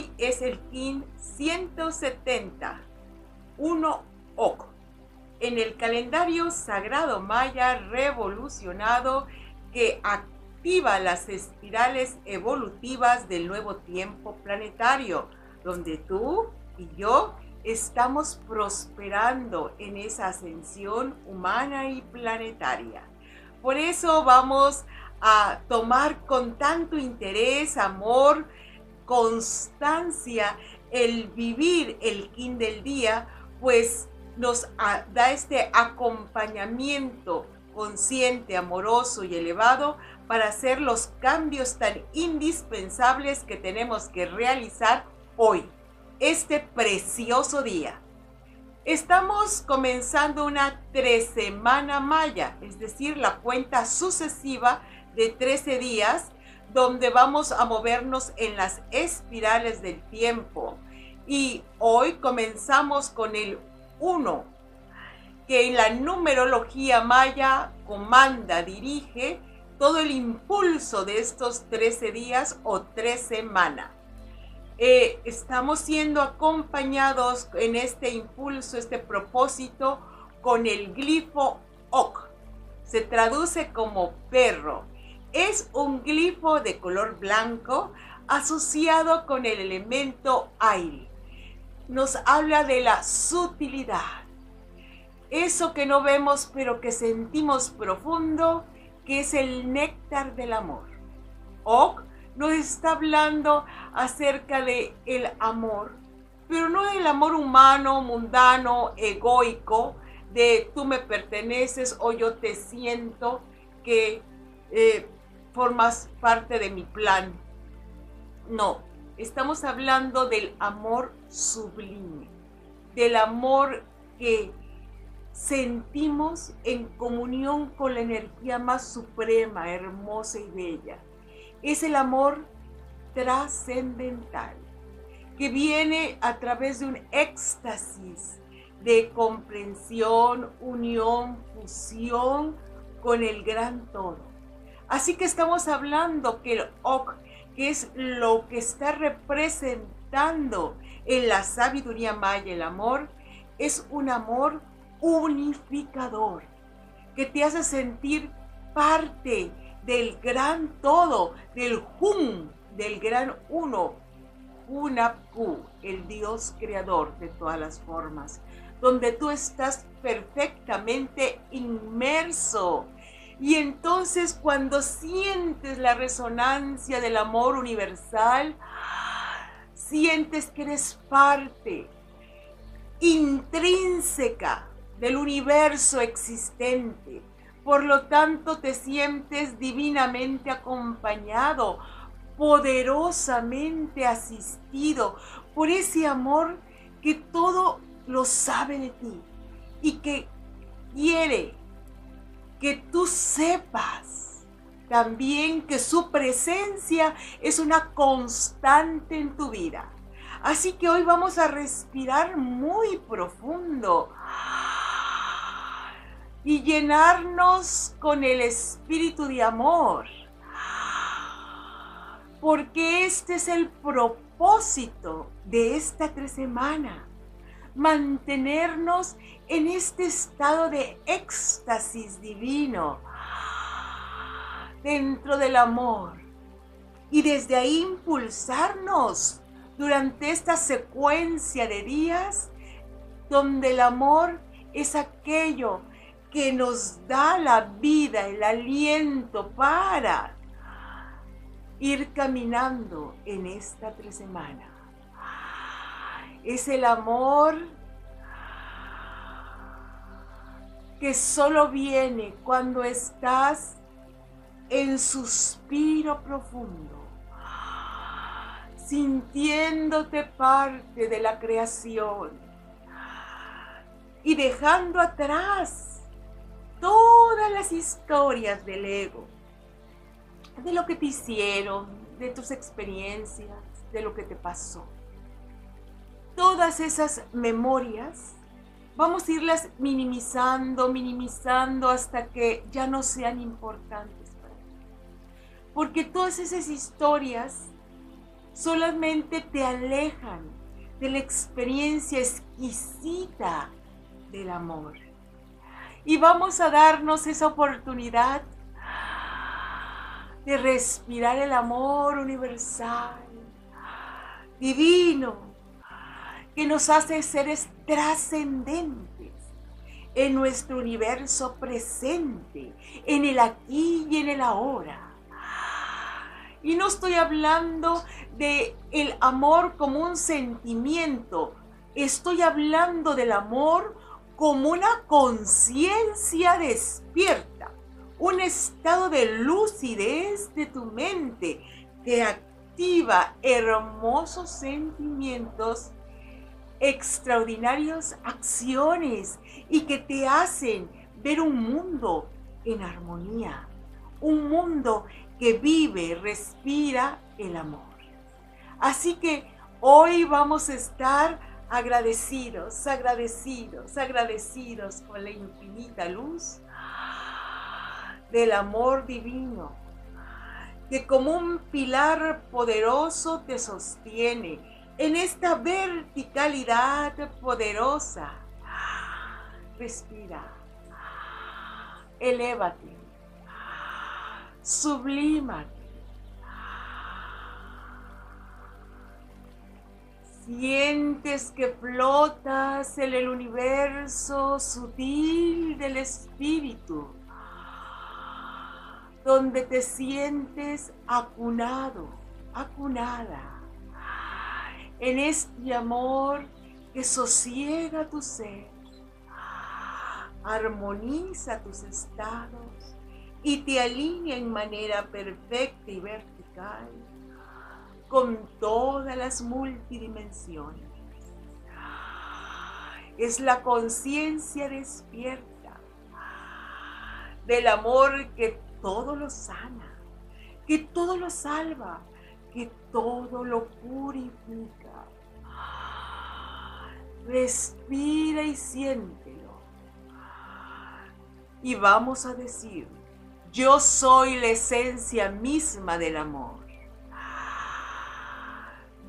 Hoy es el KIN 170, 1 OC. En el calendario sagrado maya revolucionado que activa las espirales evolutivas del nuevo tiempo planetario, donde tú y yo estamos prosperando en esa ascensión humana y planetaria. Por eso vamos a tomar con tanto interés, amor, constancia el vivir el kin del día, pues nos da este acompañamiento consciente, amoroso y elevado para hacer los cambios tan indispensables que tenemos que realizar hoy, este precioso día. Estamos comenzando una tres semana maya, es decir, la cuenta sucesiva de 13 días donde vamos a movernos en las espirales del tiempo. Y hoy comenzamos con el 1, que en la numerología maya comanda, dirige todo el impulso de estos 13 días o 3 semanas. Eh, estamos siendo acompañados en este impulso, este propósito, con el glifo OK. Se traduce como perro es un glifo de color blanco asociado con el elemento aire. Nos habla de la sutilidad. Eso que no vemos pero que sentimos profundo, que es el néctar del amor. Ok nos está hablando acerca de el amor, pero no del amor humano, mundano, egoico, de tú me perteneces o yo te siento que eh, formas parte de mi plan. No, estamos hablando del amor sublime, del amor que sentimos en comunión con la energía más suprema, hermosa y bella. Es el amor trascendental que viene a través de un éxtasis de comprensión, unión, fusión con el gran todo. Así que estamos hablando que el Ok, que es lo que está representando en la sabiduría maya, el amor, es un amor unificador, que te hace sentir parte del gran todo, del Hum, del gran uno, Hunapku, el Dios creador de todas las formas, donde tú estás perfectamente inmerso y entonces cuando sientes la resonancia del amor universal, sientes que eres parte intrínseca del universo existente. Por lo tanto, te sientes divinamente acompañado, poderosamente asistido por ese amor que todo lo sabe de ti y que quiere que tú sepas también que su presencia es una constante en tu vida. Así que hoy vamos a respirar muy profundo y llenarnos con el espíritu de amor. Porque este es el propósito de esta tres semana mantenernos en este estado de éxtasis divino. Dentro del amor. Y desde ahí impulsarnos durante esta secuencia de días donde el amor es aquello que nos da la vida, el aliento para ir caminando en esta tres semanas es el amor que solo viene cuando estás en suspiro profundo, sintiéndote parte de la creación y dejando atrás todas las historias del ego, de lo que te hicieron, de tus experiencias, de lo que te pasó todas esas memorias, vamos a irlas minimizando, minimizando hasta que ya no sean importantes para ti. Porque todas esas historias solamente te alejan de la experiencia exquisita del amor. Y vamos a darnos esa oportunidad de respirar el amor universal, divino, que nos hace seres trascendentes en nuestro universo presente, en el aquí y en el ahora. Y no estoy hablando de el amor como un sentimiento, estoy hablando del amor como una conciencia despierta, un estado de lucidez de tu mente que activa hermosos sentimientos, extraordinarias acciones y que te hacen ver un mundo en armonía, un mundo que vive, respira el amor. Así que hoy vamos a estar agradecidos, agradecidos, agradecidos con la infinita luz del amor divino, que como un pilar poderoso te sostiene en esta verticalidad poderosa. Respira, elévate, sublímate. Sientes que flotas en el universo sutil del espíritu, donde te sientes acunado, acunada, en este amor que sosiega tu ser, armoniza tus estados y te alinea en manera perfecta y vertical con todas las multidimensiones. Es la conciencia despierta del amor que todo lo sana, que todo lo salva, que todo lo purifica. Respira y siéntelo. Y vamos a decir, yo soy la esencia misma del amor.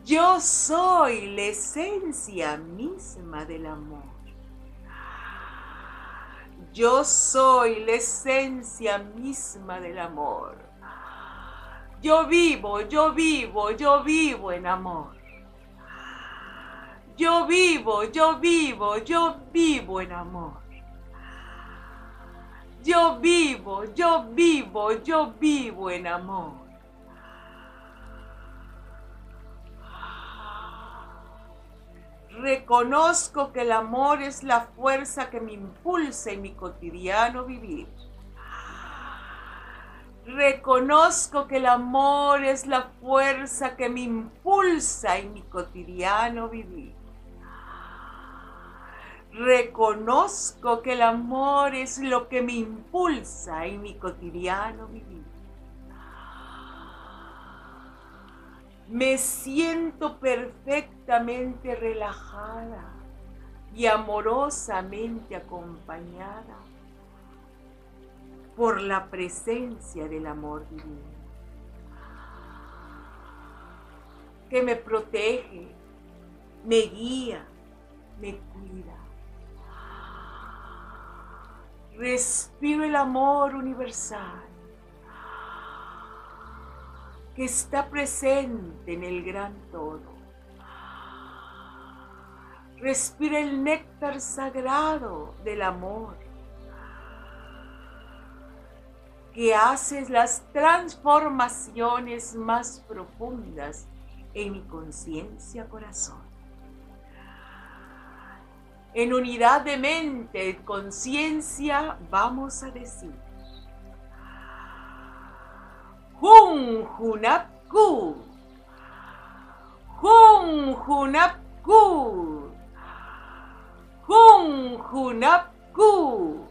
Yo soy la esencia misma del amor. Yo soy la esencia misma del amor. Yo vivo, yo vivo, yo vivo en amor. Yo vivo, yo vivo, yo vivo en amor. Yo vivo, yo vivo, yo vivo en amor. Reconozco que el amor es la fuerza que me impulsa en mi cotidiano vivir. Reconozco que el amor es la fuerza que me impulsa en mi cotidiano vivir. Reconozco que el amor es lo que me impulsa en mi cotidiano vivir. Me siento perfectamente relajada y amorosamente acompañada por la presencia del amor divino, que me protege, me guía, me cuida. Respiro el amor universal que está presente en el gran todo. Respira el néctar sagrado del amor que hace las transformaciones más profundas en mi conciencia corazón. En unidad de mente conciencia vamos a decir, Jun Junapku. Jun Junapku. Jun Junapku.